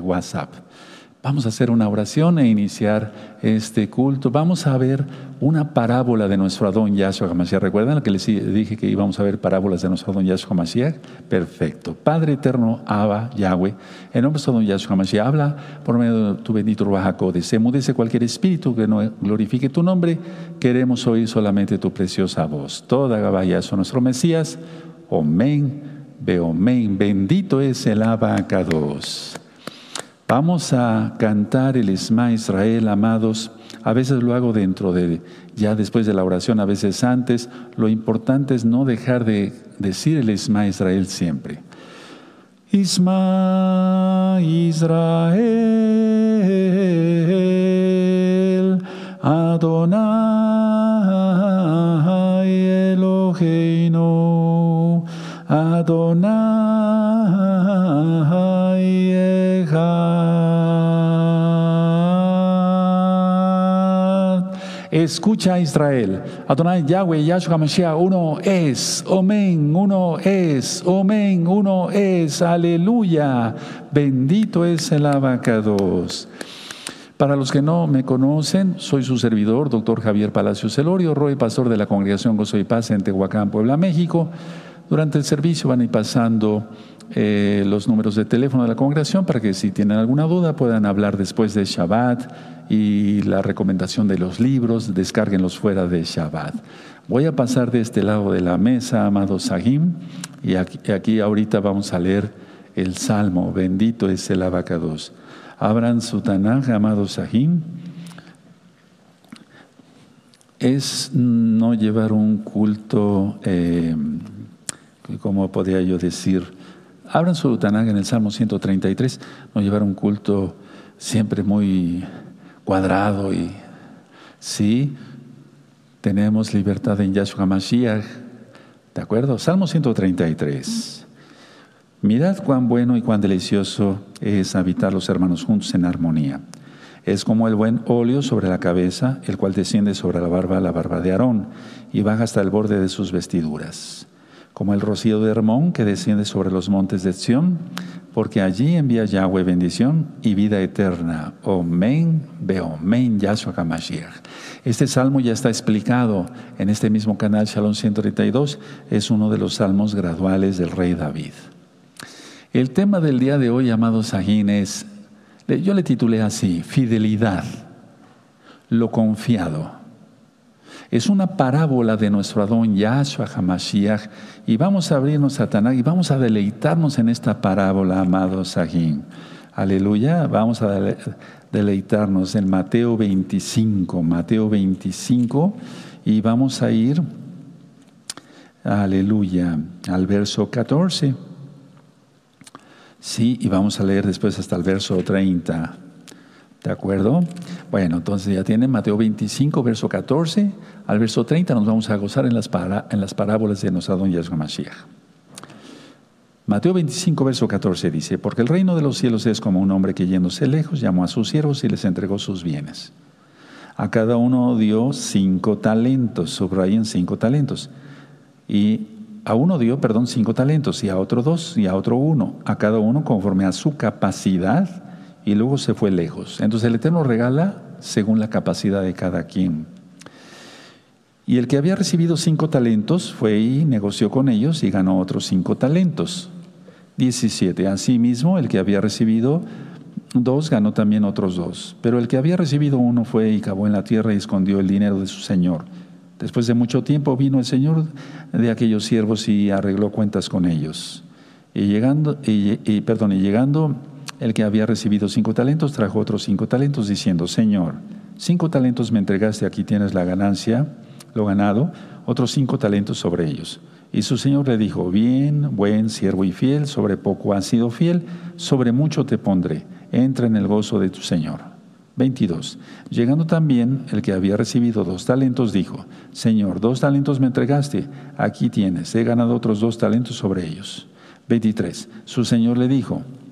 WhatsApp. Vamos a hacer una oración e iniciar este culto. Vamos a ver una parábola de nuestro Adón Yahshua HaMashiach. ¿Recuerdan lo que les dije que íbamos a ver parábolas de nuestro Adón Yahshua HaMashiach? Perfecto. Padre eterno, Abba, Yahweh, en nombre de Adón Yahshua HaMashiach, habla por medio de tu bendito Ruajaco. Semudece cualquier espíritu que no glorifique tu nombre. Queremos oír solamente tu preciosa voz. Toda Gabá Yahshua, nuestro Mesías. Amén. Beomen. Bendito es el Abacados. Vamos a cantar el Esma Israel, amados. A veces lo hago dentro de, ya después de la oración, a veces antes. Lo importante es no dejar de decir el Esma Israel siempre. Isma Israel, Adonai Eloheinu, Adonai Escucha Israel. Adonai Yahweh Yahshua Mashiach, uno es. Omen, uno es. Omen, uno es. Aleluya. Bendito es el abacados. Para los que no me conocen, soy su servidor, doctor Javier Palacios Celorio, Roy, pastor de la Congregación Gozo y Paz en Tehuacán, Puebla, México. Durante el servicio van a ir pasando eh, los números de teléfono de la congregación para que si tienen alguna duda puedan hablar después de Shabbat y la recomendación de los libros, descárguenlos fuera de Shabbat. Voy a pasar de este lado de la mesa, amado Sahim, y aquí, ahorita vamos a leer el Salmo, bendito es el abacados. Abran su Tanaj, amado Sahim. Es no llevar un culto, eh, ¿cómo podría yo decir? Abran su Tanakh en el Salmo 133, no llevar un culto siempre muy cuadrado y sí, tenemos libertad en Yahshua Mashiach. ¿De acuerdo? Salmo 133. Mirad cuán bueno y cuán delicioso es habitar los hermanos juntos en armonía. Es como el buen óleo sobre la cabeza, el cual desciende sobre la barba, la barba de Aarón, y baja hasta el borde de sus vestiduras como el rocío de Hermón que desciende sobre los montes de Sión, porque allí envía Yahweh bendición y vida eterna. Omen, beomen, Yahshua HaMashiach. Este salmo ya está explicado en este mismo canal, Shalom 132, es uno de los salmos graduales del rey David. El tema del día de hoy, amados Sajín, es, yo le titulé así, fidelidad, lo confiado. Es una parábola de nuestro Adón Yahshua HaMashiach y vamos a abrirnos a Tanakh y vamos a deleitarnos en esta parábola, amados Sahim. Aleluya, vamos a deleitarnos en Mateo 25, Mateo 25 y vamos a ir, aleluya, al verso 14. Sí, y vamos a leer después hasta el verso 30. ¿De acuerdo? Bueno, entonces ya tienen Mateo 25, verso 14 al verso 30. Nos vamos a gozar en las, parábolas de nuestro Don Mashiach. Mateo 25, verso 14 dice, porque el reino de los cielos es como un hombre que yéndose lejos llamó a sus siervos y les entregó sus bienes. A cada uno dio cinco talentos, subrayen cinco talentos. Y a uno dio, perdón, cinco talentos, y a otro dos, y a otro uno, a cada uno conforme a su capacidad y luego se fue lejos. Entonces el Eterno regala según la capacidad de cada quien. Y el que había recibido cinco talentos fue y negoció con ellos y ganó otros cinco talentos. 17. Asimismo, el que había recibido dos ganó también otros dos. Pero el que había recibido uno fue y cavó en la tierra y escondió el dinero de su señor. Después de mucho tiempo vino el señor de aquellos siervos y arregló cuentas con ellos. Y llegando, y perdón, y llegando el que había recibido cinco talentos trajo otros cinco talentos diciendo, Señor, cinco talentos me entregaste, aquí tienes la ganancia, lo ganado, otros cinco talentos sobre ellos. Y su Señor le dijo, bien, buen siervo y fiel, sobre poco has sido fiel, sobre mucho te pondré, entra en el gozo de tu Señor. 22. Llegando también el que había recibido dos talentos, dijo, Señor, dos talentos me entregaste, aquí tienes, he ganado otros dos talentos sobre ellos. 23. Su Señor le dijo,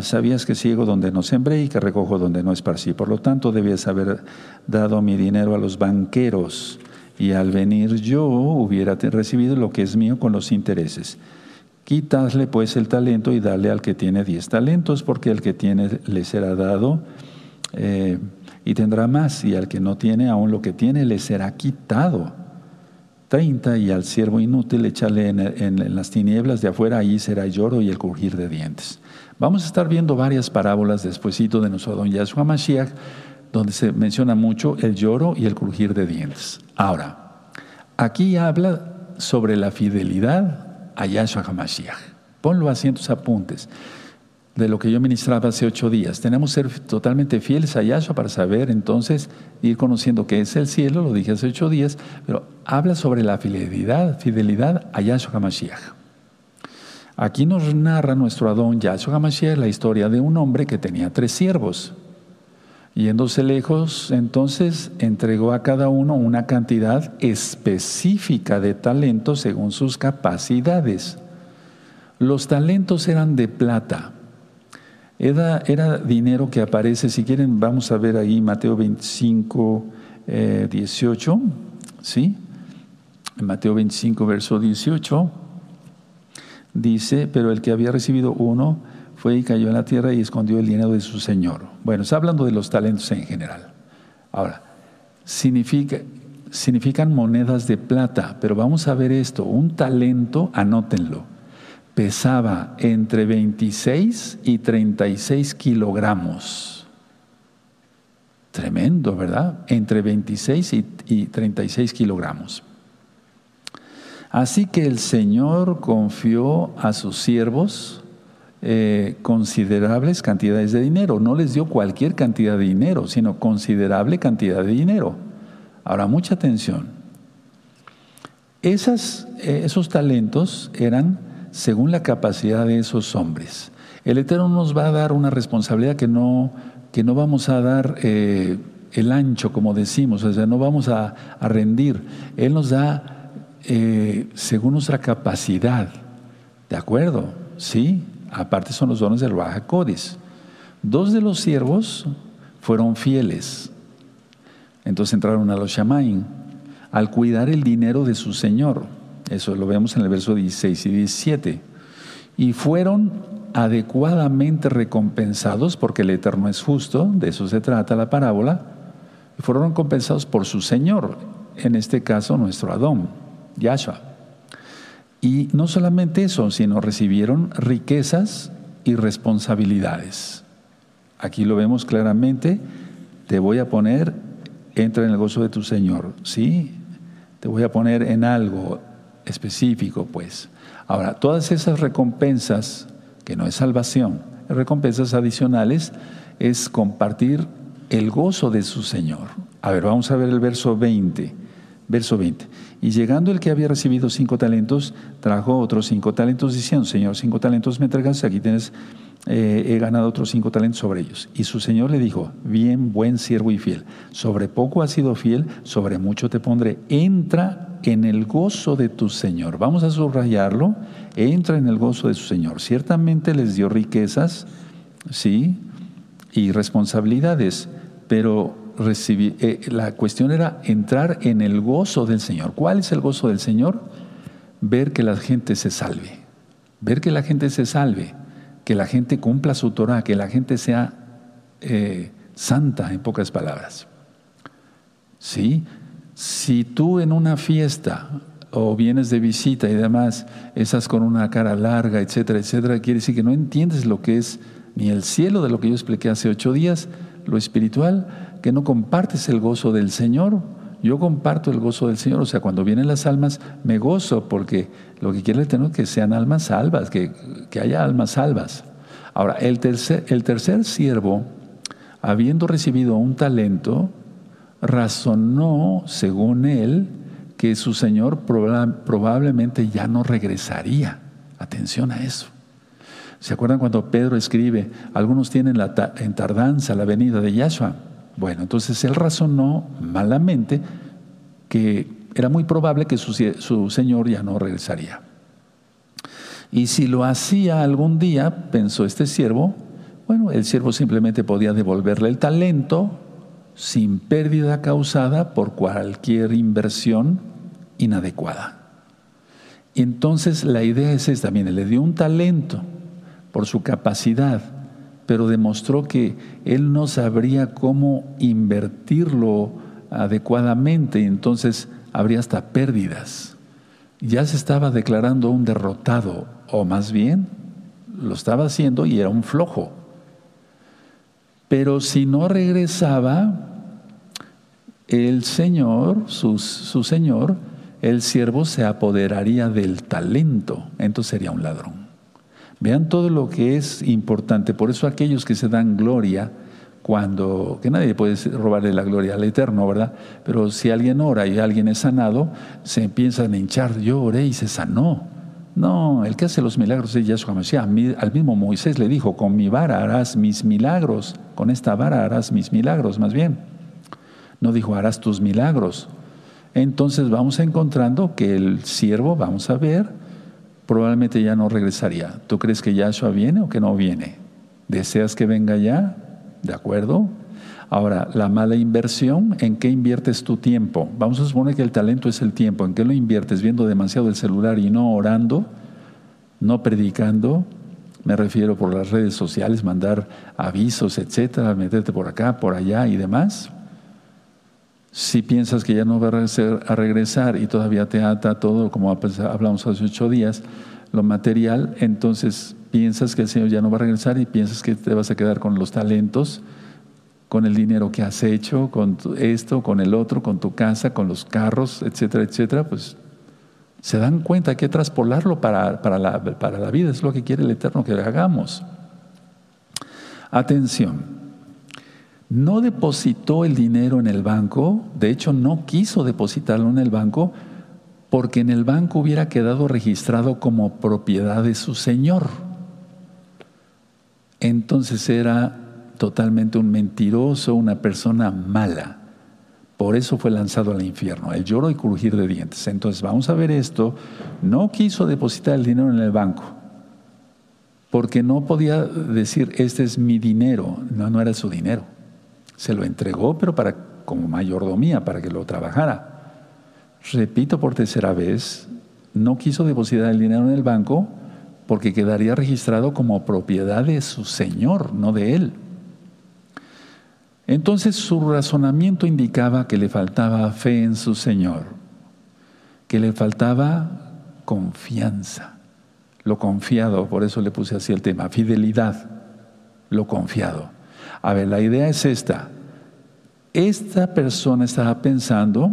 sabías que ciego donde no sembré y que recojo donde no esparcí. Por lo tanto, debías haber dado mi dinero a los banqueros y al venir yo hubiera recibido lo que es mío con los intereses. Quitadle pues el talento y dale al que tiene diez talentos, porque el que tiene le será dado. Eh, y tendrá más, y al que no tiene aún lo que tiene le será quitado. Treinta, y al siervo inútil échale en, las tinieblas de afuera, ahí será lloro y el crujir de dientes. Vamos a estar viendo varias parábolas despuesito de nuestro don Yahshua Mashiach, donde se menciona mucho el lloro y el crujir de dientes. Ahora, aquí habla sobre la fidelidad a Yahshua HaMashiach. Ponlo así en tus apuntes de lo que yo ministraba hace ocho días. Tenemos que ser totalmente fieles a Yahshua para saber entonces ir conociendo qué es el cielo, lo dije hace ocho días, pero habla sobre la fidelidad, fidelidad a Yahshua HaMashiach. Aquí nos narra nuestro Adón Yahshua HaMashiach la historia de un hombre que tenía tres siervos. Yéndose lejos, entonces entregó a cada uno una cantidad específica de talentos según sus capacidades. Los talentos eran de plata era, dinero que aparece, si quieren, vamos a ver ahí Mateo 25, 18, eh, ¿sí? Mateo 25, verso 18, dice, pero el que había recibido uno fue y cayó en la tierra y escondió el dinero de su señor. Bueno, está hablando de los talentos en general. Ahora, significa, significan monedas de plata, pero vamos a ver esto, un talento, anótenlo pesaba entre 26 y 36 kilogramos. Tremendo, ¿verdad? Entre 26 y, 36 kilogramos. Así que el Señor confió a sus siervos eh, considerables cantidades de dinero. No les dio cualquier cantidad de dinero, sino considerable cantidad de dinero. Ahora, mucha atención. Eh, esos talentos eran según la capacidad de esos hombres. El Eterno nos va a dar una responsabilidad que no, que no vamos a dar eh, el ancho, como decimos, o sea, no vamos a, rendir. Él nos da eh, según nuestra capacidad. ¿De acuerdo? Sí, aparte son los dones del Baja Codis. Dos de los siervos fueron fieles. Entonces entraron a los Shamaim al cuidar el dinero de su Señor. Eso lo vemos en el verso 16 y 17. Y fueron adecuadamente recompensados, porque el Eterno es justo, de eso se trata la parábola, fueron recompensados por su Señor, en este caso nuestro Adón, Yahshua. Y no solamente eso, sino recibieron riquezas y responsabilidades. Aquí lo vemos claramente, te voy a poner, entra en el gozo de tu Señor, ¿sí? Te voy a poner en algo, específico, pues. Ahora, todas esas recompensas, que no es salvación, recompensas adicionales, es compartir el gozo de su Señor. A ver, vamos a ver el verso 20. Verso 20. Y llegando el que había recibido cinco talentos, trajo otros cinco talentos, diciendo, Señor, cinco talentos me entregas, aquí tienes eh, he ganado otros cinco talentos sobre ellos. Y su señor le dijo, bien, buen siervo y fiel, sobre poco has sido fiel, sobre mucho te pondré. Entra en el gozo de tu señor. Vamos a subrayarlo, entra en el gozo de su señor. Ciertamente les dio riquezas, sí, y responsabilidades, pero eh, la cuestión era entrar en el gozo del Señor. ¿Cuál es el gozo del Señor? Ver que la gente se salve. Ver que la gente se salve que la gente cumpla su Torah, que la gente sea eh, santa, en pocas palabras. ¿Sí? Si tú en una fiesta o vienes de visita y demás, estás con una cara larga, etcétera, etcétera, quiere decir que no entiendes lo que es ni el cielo de lo que yo expliqué hace ocho días, lo espiritual, que no compartes el gozo del Señor, yo comparto el gozo del Señor, o sea, cuando vienen las almas, me gozo porque lo que tener es que sean almas salvas, que, haya almas salvas. Ahora, el tercer, el tercer siervo, habiendo recibido un talento, razonó, según él, que su Señor probablemente ya no regresaría. Atención a eso. ¿Se acuerdan cuando Pedro escribe, algunos tienen la en tardanza la venida de Yahshua? Bueno, entonces él razonó malamente que era muy probable que su, su señor ya no regresaría. Y si lo hacía algún día, pensó este siervo, bueno, el siervo simplemente podía devolverle el talento sin pérdida causada por cualquier inversión inadecuada. Y entonces la idea es esta, mire, le dio un talento por su capacidad, pero demostró que él no sabría cómo invertirlo adecuadamente entonces habría hasta pérdidas. Ya se estaba declarando un derrotado, o más bien lo estaba haciendo y era un flojo. Pero si no regresaba, el Señor, su Señor, el siervo se apoderaría del talento, entonces sería un ladrón. Vean todo lo que es importante, por eso aquellos que se dan gloria, cuando, que nadie puede robarle la gloria al Eterno, ¿verdad? Pero si alguien ora y alguien es sanado, se empiezan a hinchar, yo oré y se sanó. No, el que hace los milagros es Yahshua Mashiach. Al mismo Moisés le dijo, con mi vara harás mis milagros, con esta vara harás mis milagros, más bien. No dijo, harás tus milagros. Entonces vamos encontrando que el siervo, vamos a ver, probablemente ya no regresaría. ¿Tú crees que Yahshua viene o que no viene? ¿Deseas que venga ya? ¿De acuerdo? Ahora, la mala inversión, ¿en qué inviertes tu tiempo? Vamos a suponer que el talento es el tiempo. ¿En qué lo inviertes? ¿Viendo demasiado el celular y no orando? ¿No predicando? Me refiero por las redes sociales, mandar avisos, etcétera, meterte por acá, por allá y demás. Si piensas que ya no va a regresar y todavía te ata todo, como hablamos hace ocho días, lo material, entonces piensas que el Señor ya no va a regresar y piensas que te vas a quedar con los talentos, con el dinero que has hecho, con esto, con el otro, con tu casa, con los carros, etcétera, etcétera, pues se dan cuenta que traspolarlo para, para, la, para la vida, es lo que quiere el Eterno que hagamos. Atención, no depositó el dinero en el banco, de hecho no quiso depositarlo en el banco, porque en el banco hubiera quedado registrado como propiedad de su señor. Entonces era totalmente un mentiroso, una persona mala. Por eso fue lanzado al infierno, el lloro y crujir de dientes. Entonces vamos a ver esto. No quiso depositar el dinero en el banco, porque no podía decir, este es mi dinero. No, no era su dinero. Se lo entregó, pero para, como mayordomía, para que lo trabajara. Repito por tercera vez, no quiso depositar el dinero en el banco porque quedaría registrado como propiedad de su señor, no de él. Entonces su razonamiento indicaba que le faltaba fe en su Señor, que le faltaba confianza, lo confiado, por eso le puse así el tema, fidelidad, lo confiado. A ver, la idea es esta. Esta persona estaba pensando,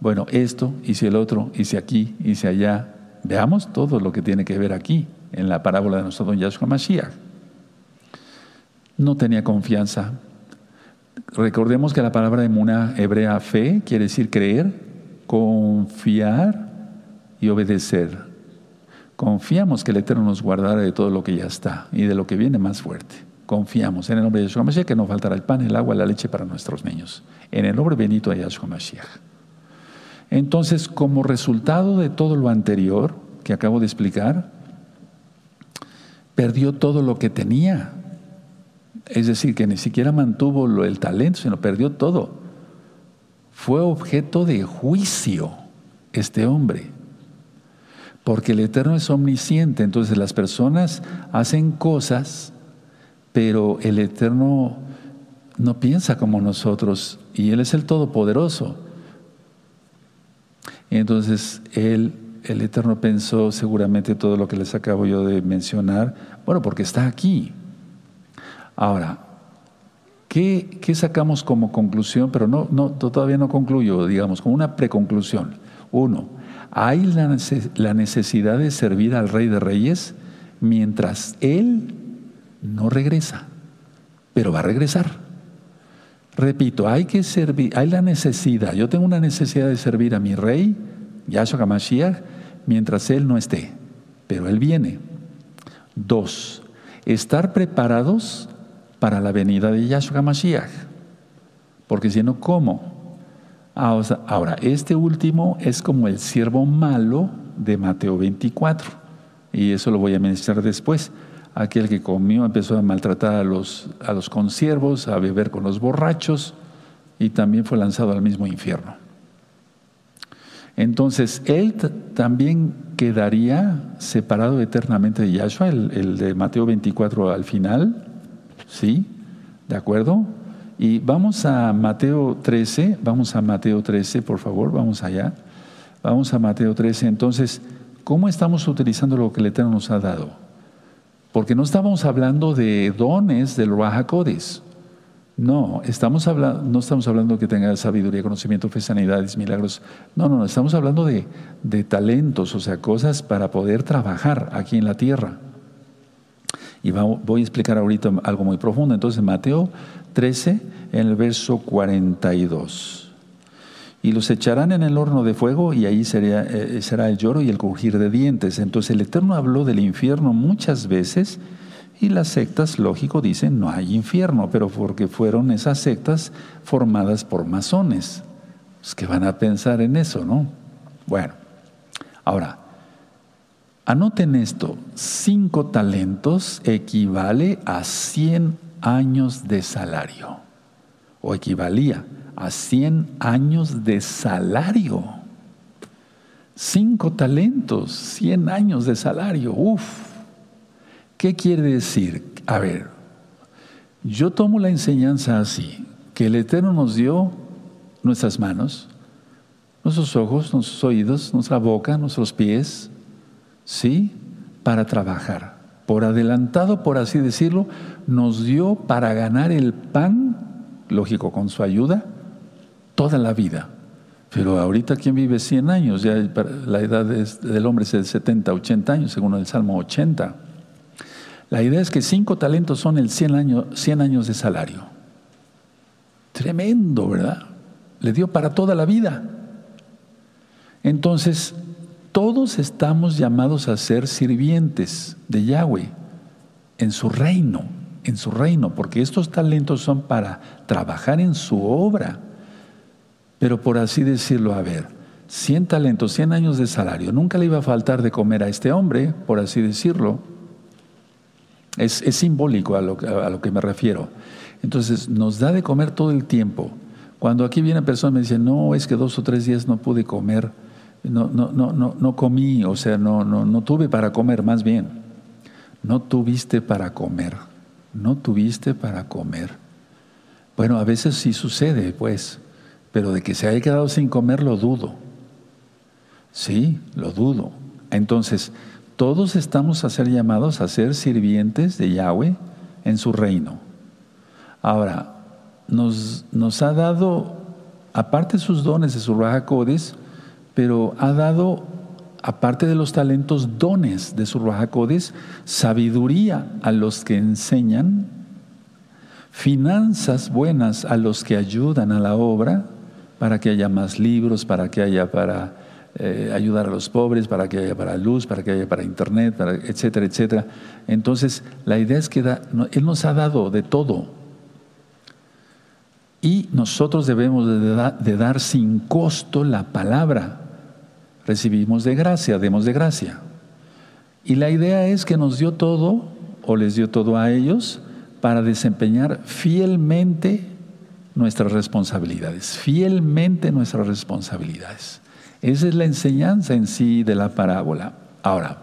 bueno, esto, y si el otro, y si aquí, y si allá. Veamos todo lo que tiene que ver aquí, en la parábola de nuestro don Yahshua Mashiach. No tenía confianza. Recordemos que la palabra de Muna hebrea fe quiere decir creer, confiar y obedecer. Confiamos que el Eterno nos guardará de todo lo que ya está y de lo que viene más fuerte. Confiamos en el nombre de Yahshua Mashiach que no faltará el pan, el agua, la leche para nuestros niños. En el nombre bendito de Yahshua Mashiach. Entonces, como resultado de todo lo anterior que acabo de explicar, perdió todo lo que tenía. Es decir, que ni siquiera mantuvo el talento, sino perdió todo. Fue objeto de juicio este hombre. Porque el Eterno es omnisciente, entonces las personas hacen cosas pero el Eterno no piensa como nosotros y Él es el Todopoderoso. Entonces, el Eterno pensó seguramente todo lo que les acabo yo de mencionar, bueno, porque está aquí. Ahora, ¿qué, qué sacamos como conclusión? Pero no, no, todavía no concluyo, digamos, como una preconclusión. Uno, hay la necesidad de servir al Rey de Reyes mientras Él no regresa, pero va a regresar. Repito, hay que servir, hay la necesidad, yo tengo una necesidad de servir a mi rey, Yahshua HaMashiach, mientras él no esté, pero él viene. Dos, estar preparados para la venida de Yahshua HaMashiach. porque si no, ¿cómo? Ah, ahora, este último es como el siervo malo de Mateo 24, y eso lo voy a mencionar después. Aquel que comió empezó a maltratar a los, a los consiervos, a beber con los borrachos, y también fue lanzado al mismo infierno. Entonces, él también quedaría separado eternamente de Yahshua, el, el, de Mateo 24 al final, ¿sí? ¿De acuerdo? Y vamos a Mateo 13, vamos a Mateo 13, por favor, vamos allá. Vamos a Mateo 13. Entonces, ¿cómo estamos utilizando lo que el Eterno nos ha dado? Porque no estamos hablando de dones del Raja no, estamos hablando, no estamos hablando que tenga sabiduría, conocimiento, fe, sanidades, milagros. No, no, no, estamos hablando de, de talentos, o sea, cosas para poder trabajar aquí en la tierra. Y voy a explicar ahorita algo muy profundo. Entonces, Mateo 13, en el verso 42. Y los echarán en el horno de fuego y ahí será, eh, será el lloro y el crujir de dientes. Entonces, el Eterno habló del infierno muchas veces y las sectas, lógico, dicen no hay infierno, pero porque fueron esas sectas formadas por masones. Pues que van a pensar en eso, ¿no? Bueno, ahora, anoten esto, cinco talentos equivale a 100 años de salario, o equivalía a 100 años de salario. Cinco talentos, 100 años de salario, uff. ¿Qué quiere decir? A ver, yo tomo la enseñanza así, que el Eterno nos dio nuestras manos, nuestros ojos, nuestros oídos, nuestra boca, nuestros pies, ¿sí? Para trabajar. Por adelantado, por así decirlo, nos dio para ganar el pan, lógico, con su ayuda, toda la vida. Pero ahorita, ¿quién vive 100 años? Ya la edad del hombre es de 70, 80 años, según el Salmo 80. La idea es que cinco talentos son el 100 años, 100 años de salario. Tremendo, ¿verdad? Le dio para toda la vida. Entonces, todos estamos llamados a ser sirvientes de Yahweh en su reino, en su reino, porque estos talentos son para trabajar en su obra. Pero por así decirlo, a ver, 100 talentos, 100 años de salario, nunca le iba a faltar de comer a este hombre, por así decirlo es, simbólico a lo, a lo, que me refiero. Entonces, nos da de comer todo el tiempo. Cuando aquí viene persona me dice, no, es que dos o tres días no pude comer, no, no, no, no, no comí, o sea, no, no, no tuve para comer, más bien. No tuviste para comer, no tuviste para comer. Bueno, a veces sí sucede, pues, pero de que se haya quedado sin comer lo dudo. Sí, lo dudo. Entonces, todos estamos a ser llamados a ser sirvientes de Yahweh en su reino. Ahora, nos, ha dado, aparte sus dones de su Raja pero ha dado, aparte de los talentos, dones de su Raja sabiduría a los que enseñan, finanzas buenas a los que ayudan a la obra, para que haya más libros, para que haya para eh, ayudar a los pobres, para que haya para luz, para que haya para internet, etcétera, etcétera. Entonces, la idea es que Él nos ha dado de todo. Y nosotros debemos de, dar sin costo la palabra. Recibimos de gracia, demos de gracia. Y la idea es que nos dio todo, o les dio todo a ellos, para desempeñar fielmente nuestras responsabilidades, fielmente nuestras responsabilidades. Esa es la enseñanza en sí de la parábola. Ahora,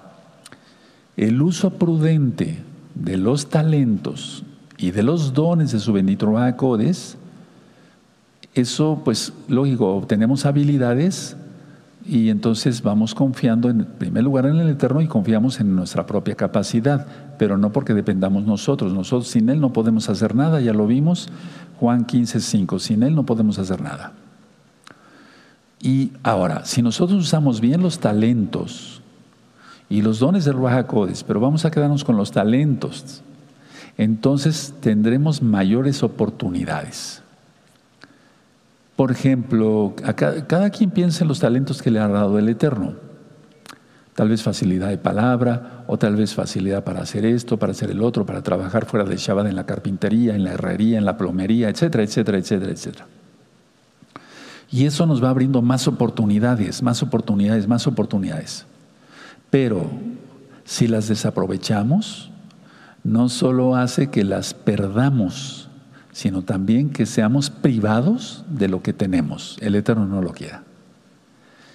el uso prudente de los talentos y de los dones de su bendito Codes, eso pues lógico, obtenemos habilidades y entonces vamos confiando en primer lugar en el Eterno y confiamos en nuestra propia capacidad, pero no porque dependamos nosotros. Nosotros sin Él no podemos hacer nada, ya lo vimos, Juan 15, 5, sin Él no podemos hacer nada. Y ahora, si nosotros usamos bien los talentos y los dones del Ruajacodes, pero vamos a quedarnos con los talentos, entonces tendremos mayores oportunidades. Por ejemplo, cada, quien piensa en los talentos que le ha dado el Eterno. Tal vez facilidad de palabra, o tal vez facilidad para hacer esto, para hacer el otro, para trabajar fuera del Shabbat en la carpintería, en la herrería, en la plomería, etcétera, etcétera, etcétera, etcétera. Y eso nos va abriendo más oportunidades, más oportunidades, más oportunidades. Pero si las desaprovechamos, no solo hace que las perdamos, sino también que seamos privados de lo que tenemos. El Eterno no lo quiera.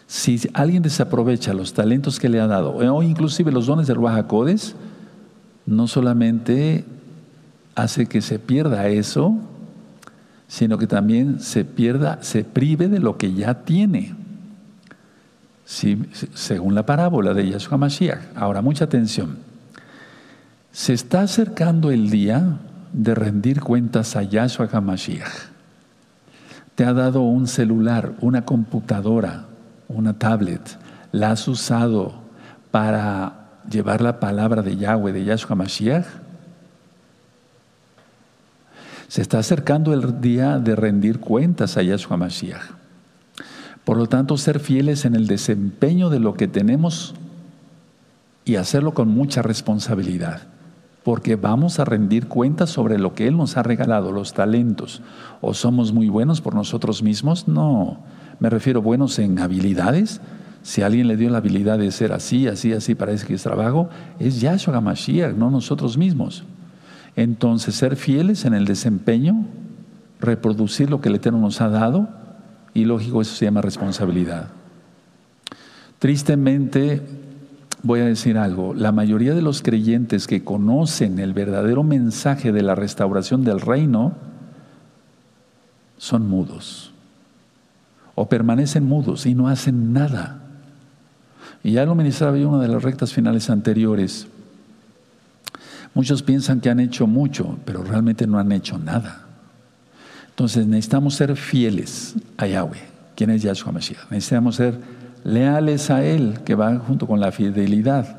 Si alguien desaprovecha los talentos que le ha dado, o inclusive los dones de Ruach no solamente hace que se pierda eso, sino que también se pierda, se prive de lo que ya tiene. según la parábola de Yahshua Mashiach. Ahora, mucha atención. Se está acercando el día de rendir cuentas a Yahshua HaMashiach. Te ha dado un celular, una computadora, una tablet. La has usado para llevar la palabra de Yahweh, de Yahshua HaMashiach se está acercando el día de rendir cuentas a Yahshua Mashiach. Por lo tanto, ser fieles en el desempeño de lo que tenemos y hacerlo con mucha responsabilidad, porque vamos a rendir cuentas sobre lo que Él nos ha regalado, los talentos. ¿O somos muy buenos por nosotros mismos? No, me refiero buenos en habilidades. Si alguien le dio la habilidad de ser así, así, así, parece que es trabajo, es Yahshua Mashiach, no nosotros mismos. Entonces, ser fieles en el desempeño, reproducir lo que el Eterno nos ha dado, y lógico, eso se llama responsabilidad. Tristemente, voy a decir algo, la mayoría de los creyentes que conocen el verdadero mensaje de la restauración del reino son mudos o permanecen mudos y no hacen nada. Y ya lo ministraba yo en una de las rectas finales anteriores. Muchos piensan que han hecho mucho, pero realmente no han hecho nada. Entonces necesitamos ser fieles a Yahweh, quien es Yahshua Mashiach. Necesitamos ser leales a Él, que va junto con la fidelidad.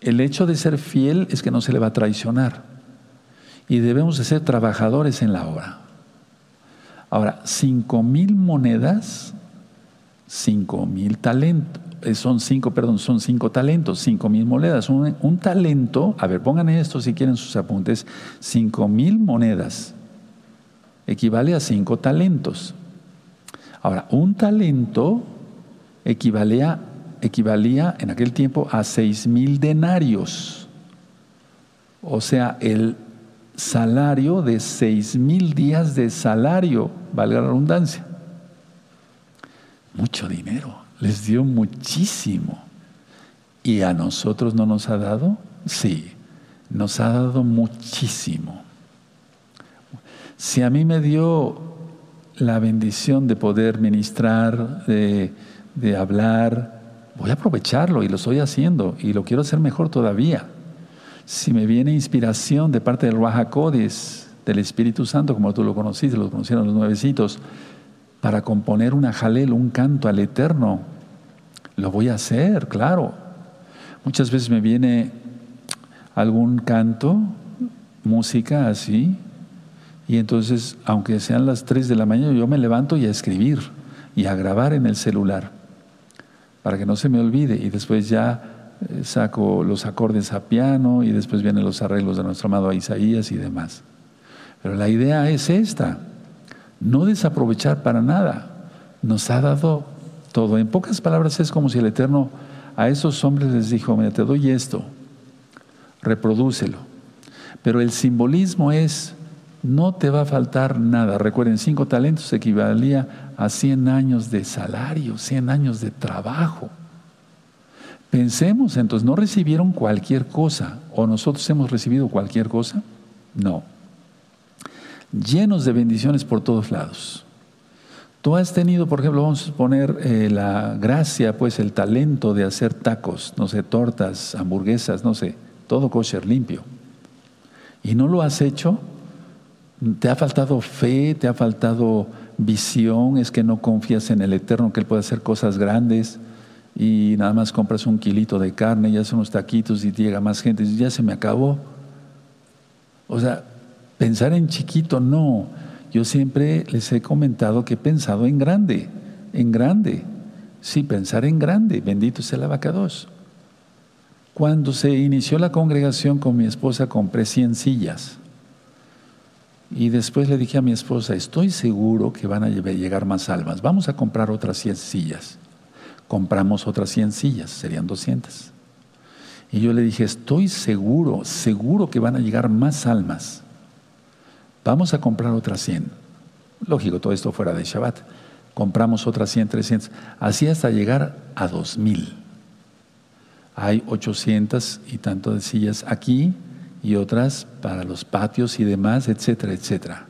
El hecho de ser fiel es que no se le va a traicionar. Y debemos de ser trabajadores en la obra. Ahora, cinco mil monedas, cinco mil talentos. Eh, son cinco, perdón, son cinco talentos, cinco mil monedas. Un, talento, a ver, pongan esto si quieren sus apuntes, cinco mil monedas equivale a cinco talentos. Ahora, un talento equivalía, equivalía en aquel tiempo a seis mil denarios. O sea, el salario de seis mil días de salario, valga la redundancia. Mucho dinero les dio muchísimo. ¿Y a nosotros no nos ha dado? Sí, nos ha dado muchísimo. Si a mí me dio la bendición de poder ministrar, de, hablar, voy a aprovecharlo y lo estoy haciendo y lo quiero hacer mejor todavía. Si me viene inspiración de parte del Rahakodis, del Espíritu Santo, como tú lo conociste, lo conocieron los nuevecitos, para componer una jalel, un canto al Eterno, lo voy a hacer, claro. Muchas veces me viene algún canto, música así, y entonces, aunque sean las 3 de la mañana, yo me levanto y a escribir y a grabar en el celular, para que no se me olvide, y después ya saco los acordes a piano y después vienen los arreglos de nuestro amado Isaías y demás. Pero la idea es esta, no desaprovechar para nada. Nos ha dado todo. En pocas palabras es como si el Eterno a esos hombres les dijo, mira, te doy esto, reprodúcelo. Pero el simbolismo es, no te va a faltar nada. Recuerden, cinco talentos equivalía a 100 años de salario, 100 años de trabajo. Pensemos, entonces, ¿no recibieron cualquier cosa? ¿O nosotros hemos recibido cualquier cosa? No llenos de bendiciones por todos lados. Tú has tenido, por ejemplo, vamos a poner eh, la gracia, pues el talento de hacer tacos, no sé, tortas, hamburguesas, no sé, todo kosher limpio. Y no lo has hecho, te ha faltado fe, te ha faltado visión, es que no confías en el Eterno, que Él puede hacer cosas grandes y nada más compras un kilito de carne y haces unos taquitos y llega más gente y ya se me acabó. O sea, Pensar en chiquito, no. Yo siempre les he comentado que he pensado en grande, en grande. Sí, pensar en grande, bendito sea el abacados. Cuando se inició la congregación con mi esposa compré 100 sillas. Y después le dije a mi esposa, estoy seguro que van a llegar más almas. Vamos a comprar otras 100 sillas. Compramos otras 100 sillas, serían 200. Y yo le dije, estoy seguro, seguro que van a llegar más almas. Vamos a comprar otras 100. Lógico, todo esto fuera de Shabbat. Compramos otras 100, 300. Así hasta llegar a 2000. Hay 800 y tanto de sillas aquí y otras para los patios y demás, etcétera, etcétera.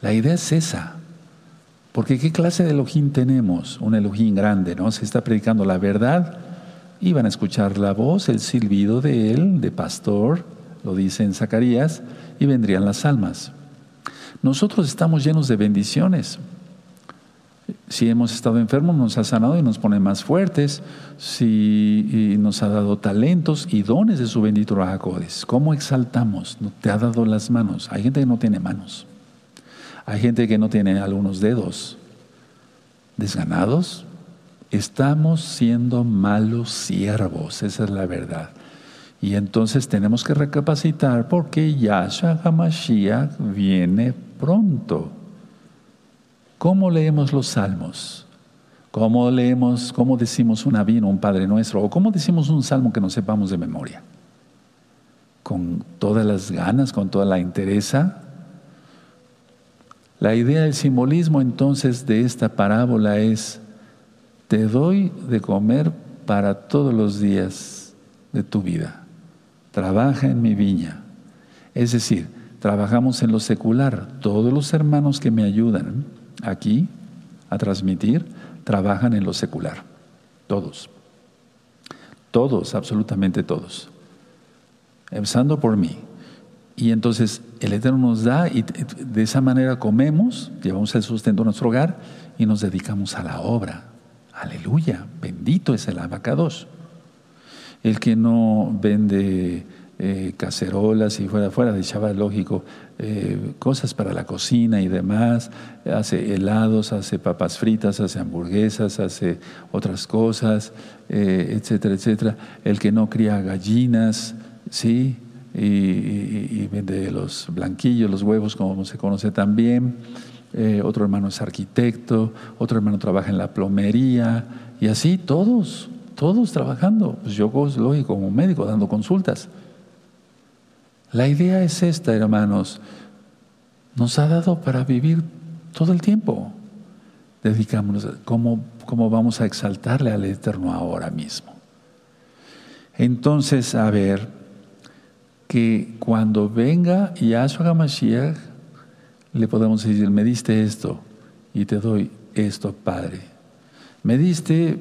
La idea es esa. Porque ¿qué clase de Elohim tenemos? Un Elohim grande, ¿no? Se está predicando la verdad y van a escuchar la voz, el silbido de él, de pastor, lo dice en Zacarías, y vendrían las almas. Nosotros estamos llenos de bendiciones. Si hemos estado enfermos, nos ha sanado y nos pone más fuertes. Si nos ha dado talentos y dones de su bendito Rajacodes. ¿Cómo exaltamos? Te ha dado las manos. Hay gente que no tiene manos. Hay gente que no tiene algunos dedos. Desganados. Estamos siendo malos siervos. Esa es la verdad. Y entonces tenemos que recapacitar porque Yahshua HaMashiach viene pronto. ¿Cómo leemos los salmos? ¿Cómo leemos, cómo decimos un avino, un Padre Nuestro? ¿O cómo decimos un salmo que no sepamos de memoria? Con todas las ganas, con toda la interesa. La idea del simbolismo entonces de esta parábola es, te doy de comer para todos los días de tu vida. Trabaja en mi viña. Es decir, trabajamos en lo secular. Todos los hermanos que me ayudan, aquí a transmitir trabajan en lo secular. Todos. Todos, absolutamente todos. Empezando por mí. Y entonces el Eterno nos da y de esa manera comemos, llevamos el sustento a nuestro hogar y nos dedicamos a la obra. Aleluya, bendito es el abacados. El que no vende eh, cacerolas y fuera, fuera de Shabbat, lógico, eh, cosas para la cocina y demás, hace helados, hace papas fritas, hace hamburguesas, hace otras cosas, eh, etcétera, etcétera. El que no cría gallinas, ¿sí? Y, vende los blanquillos, los huevos, como se conoce también. otro hermano es arquitecto, otro hermano trabaja en la plomería, y así todos, todos trabajando. Pues yo, lógico, como médico, dando consultas. La idea es esta, hermanos. Nos ha dado para vivir todo el tiempo. Dedicámonos, ¿cómo, cómo vamos a exaltarle al Eterno ahora mismo? Entonces, a ver, que cuando venga Yahshua HaMashiach, le podemos decir, me diste esto y te doy esto, Padre. Me diste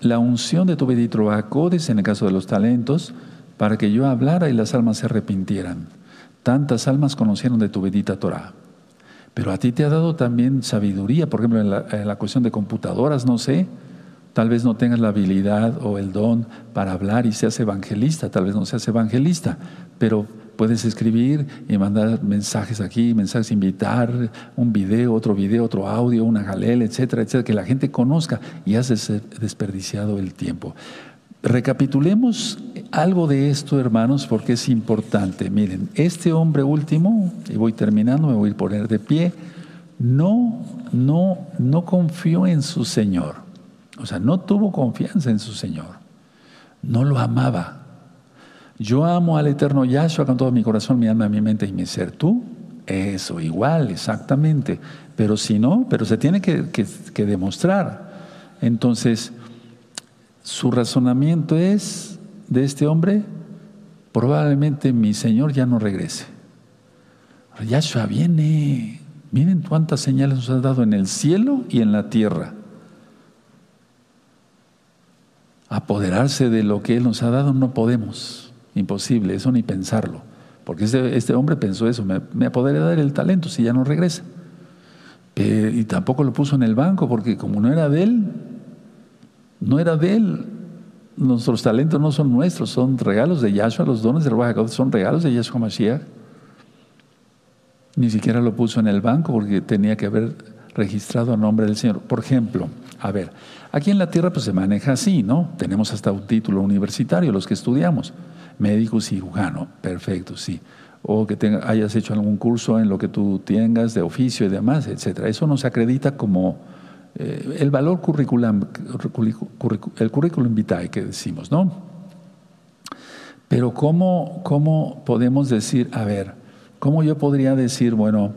la unción de tu bendito en el caso de los talentos, para que yo hablara y las almas se arrepintieran. Tantas almas conocieron de tu bendita Torah. Pero a ti te ha dado también sabiduría, por ejemplo, en la, cuestión de computadoras, no sé, tal vez no tengas la habilidad o el don para hablar y seas evangelista, tal vez no seas evangelista, pero puedes escribir y mandar mensajes aquí, mensajes, invitar, un video, otro video, otro audio, una galera, etcétera, etcétera, que la gente conozca y has desperdiciado el tiempo. Recapitulemos algo de esto, hermanos, porque es importante. Miren, este hombre último, y voy terminando, me voy a poner de pie, no, no, no confió en su Señor. O sea, no tuvo confianza en su Señor. No lo amaba. Yo amo al eterno Yahshua con todo mi corazón, mi alma, mi mente y mi ser. ¿Tú? Eso, igual, exactamente. Pero si no, pero se tiene que, demostrar. Entonces, su razonamiento es de este hombre, probablemente mi Señor ya no regrese. Yahshua viene, miren cuántas señales nos ha dado en el cielo y en la tierra. Apoderarse de lo que Él nos ha dado no podemos, imposible, eso ni pensarlo. Porque este, este hombre pensó eso, me, me dar el talento si ya no regresa. Eh, y tampoco lo puso en el banco porque como no era de él, no era de él. Nuestros talentos no son nuestros, son regalos de Yahshua, los dones del Ruach son regalos de Yahshua Mashiach. Ni siquiera lo puso en el banco porque tenía que haber registrado a nombre del Señor. Por ejemplo, A ver, aquí en la tierra pues se maneja así, ¿no? Tenemos hasta un título universitario los que estudiamos. Médico cirujano, perfecto, sí. O que hayas hecho algún curso en lo que tú tengas de oficio y demás, etcétera. Eso nos acredita como eh, el valor curricular, el currículum vitae que decimos, ¿no? Pero ¿cómo, ¿cómo podemos decir, a ver, cómo yo podría decir, bueno,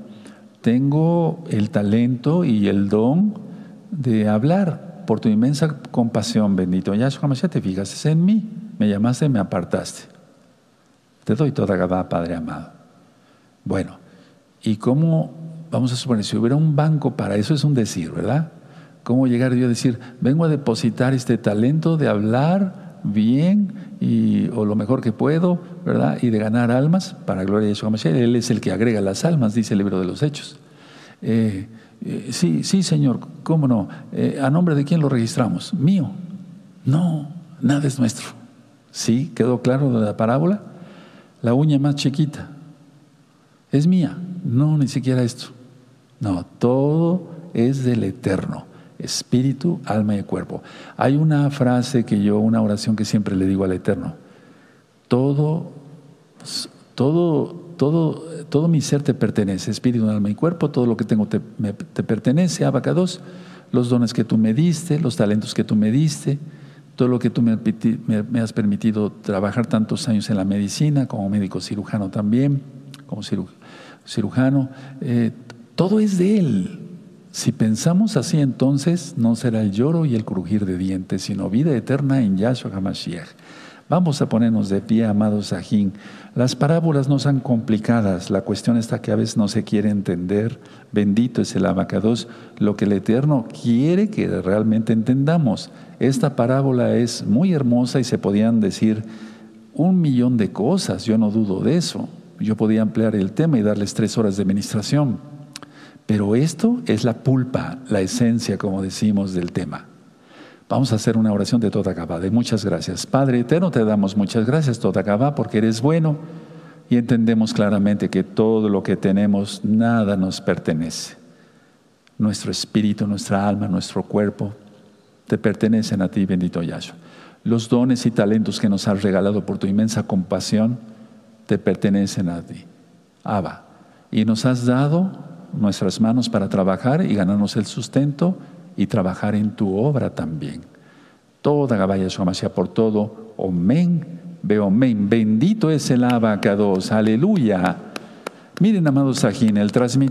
tengo el talento y el don de hablar por tu inmensa compasión, bendito Yahshua ya te fijas en mí, me llamaste, me apartaste. Te doy toda Gabá, Padre amado. Bueno, ¿y cómo, vamos a suponer, si hubiera un banco para eso es un decir, ¿verdad? ¿Cómo llegar yo a decir, vengo a depositar este talento de hablar bien y, o lo mejor que puedo, ¿verdad? Y de ganar almas para gloria de Yeshua Mashiach. Él es el que agrega las almas, dice el libro de los Hechos. Eh, eh, sí, sí, Señor, ¿cómo no? Eh, ¿A nombre de quién lo registramos? Mío. No, nada es nuestro. ¿Sí? ¿Quedó claro de la parábola? La uña más chiquita. Es mía. No, ni siquiera esto. No, todo es del Eterno espíritu, alma y cuerpo. Hay una frase que yo, una oración que siempre le digo al Eterno. Todo, todo, todo, todo mi ser te pertenece, espíritu, alma y cuerpo, todo lo que tengo te, pertenece, abacados, los dones que tú me diste, los talentos que tú me diste, todo lo que tú me, has permitido trabajar tantos años en la medicina, como médico cirujano también, como cirujano, eh, todo es de Él. Si pensamos así, entonces no será el lloro y el crujir de dientes, sino vida eterna en Yahshua HaMashiach. Vamos a ponernos de pie, amados Sajín. Las parábolas no son complicadas, la cuestión está que a veces no se quiere entender. Bendito es el abacados, lo que el Eterno quiere que realmente entendamos. Esta parábola es muy hermosa y se podían decir un millón de cosas, yo no dudo de eso. Yo podía ampliar el tema y darles tres horas de administración. Pero esto es la pulpa, la esencia, como decimos, del tema. Vamos a hacer una oración de toda Gabá, de muchas gracias. Padre eterno, te damos muchas gracias, toda Gabá, porque eres bueno y entendemos claramente que todo lo que tenemos, nada nos pertenece. Nuestro espíritu, nuestra alma, nuestro cuerpo, te pertenecen a ti, bendito Yahshua. Los dones y talentos que nos has regalado por tu inmensa compasión, te pertenecen a ti. Abba. Y nos has dado nuestras manos para trabajar y ganarnos el sustento y trabajar en tu obra también. Toda Gabaya Shomasha por todo. Omen, veo omen. Bendito es el abacados. Aleluya. Miren, amados Sajín, el transmitir.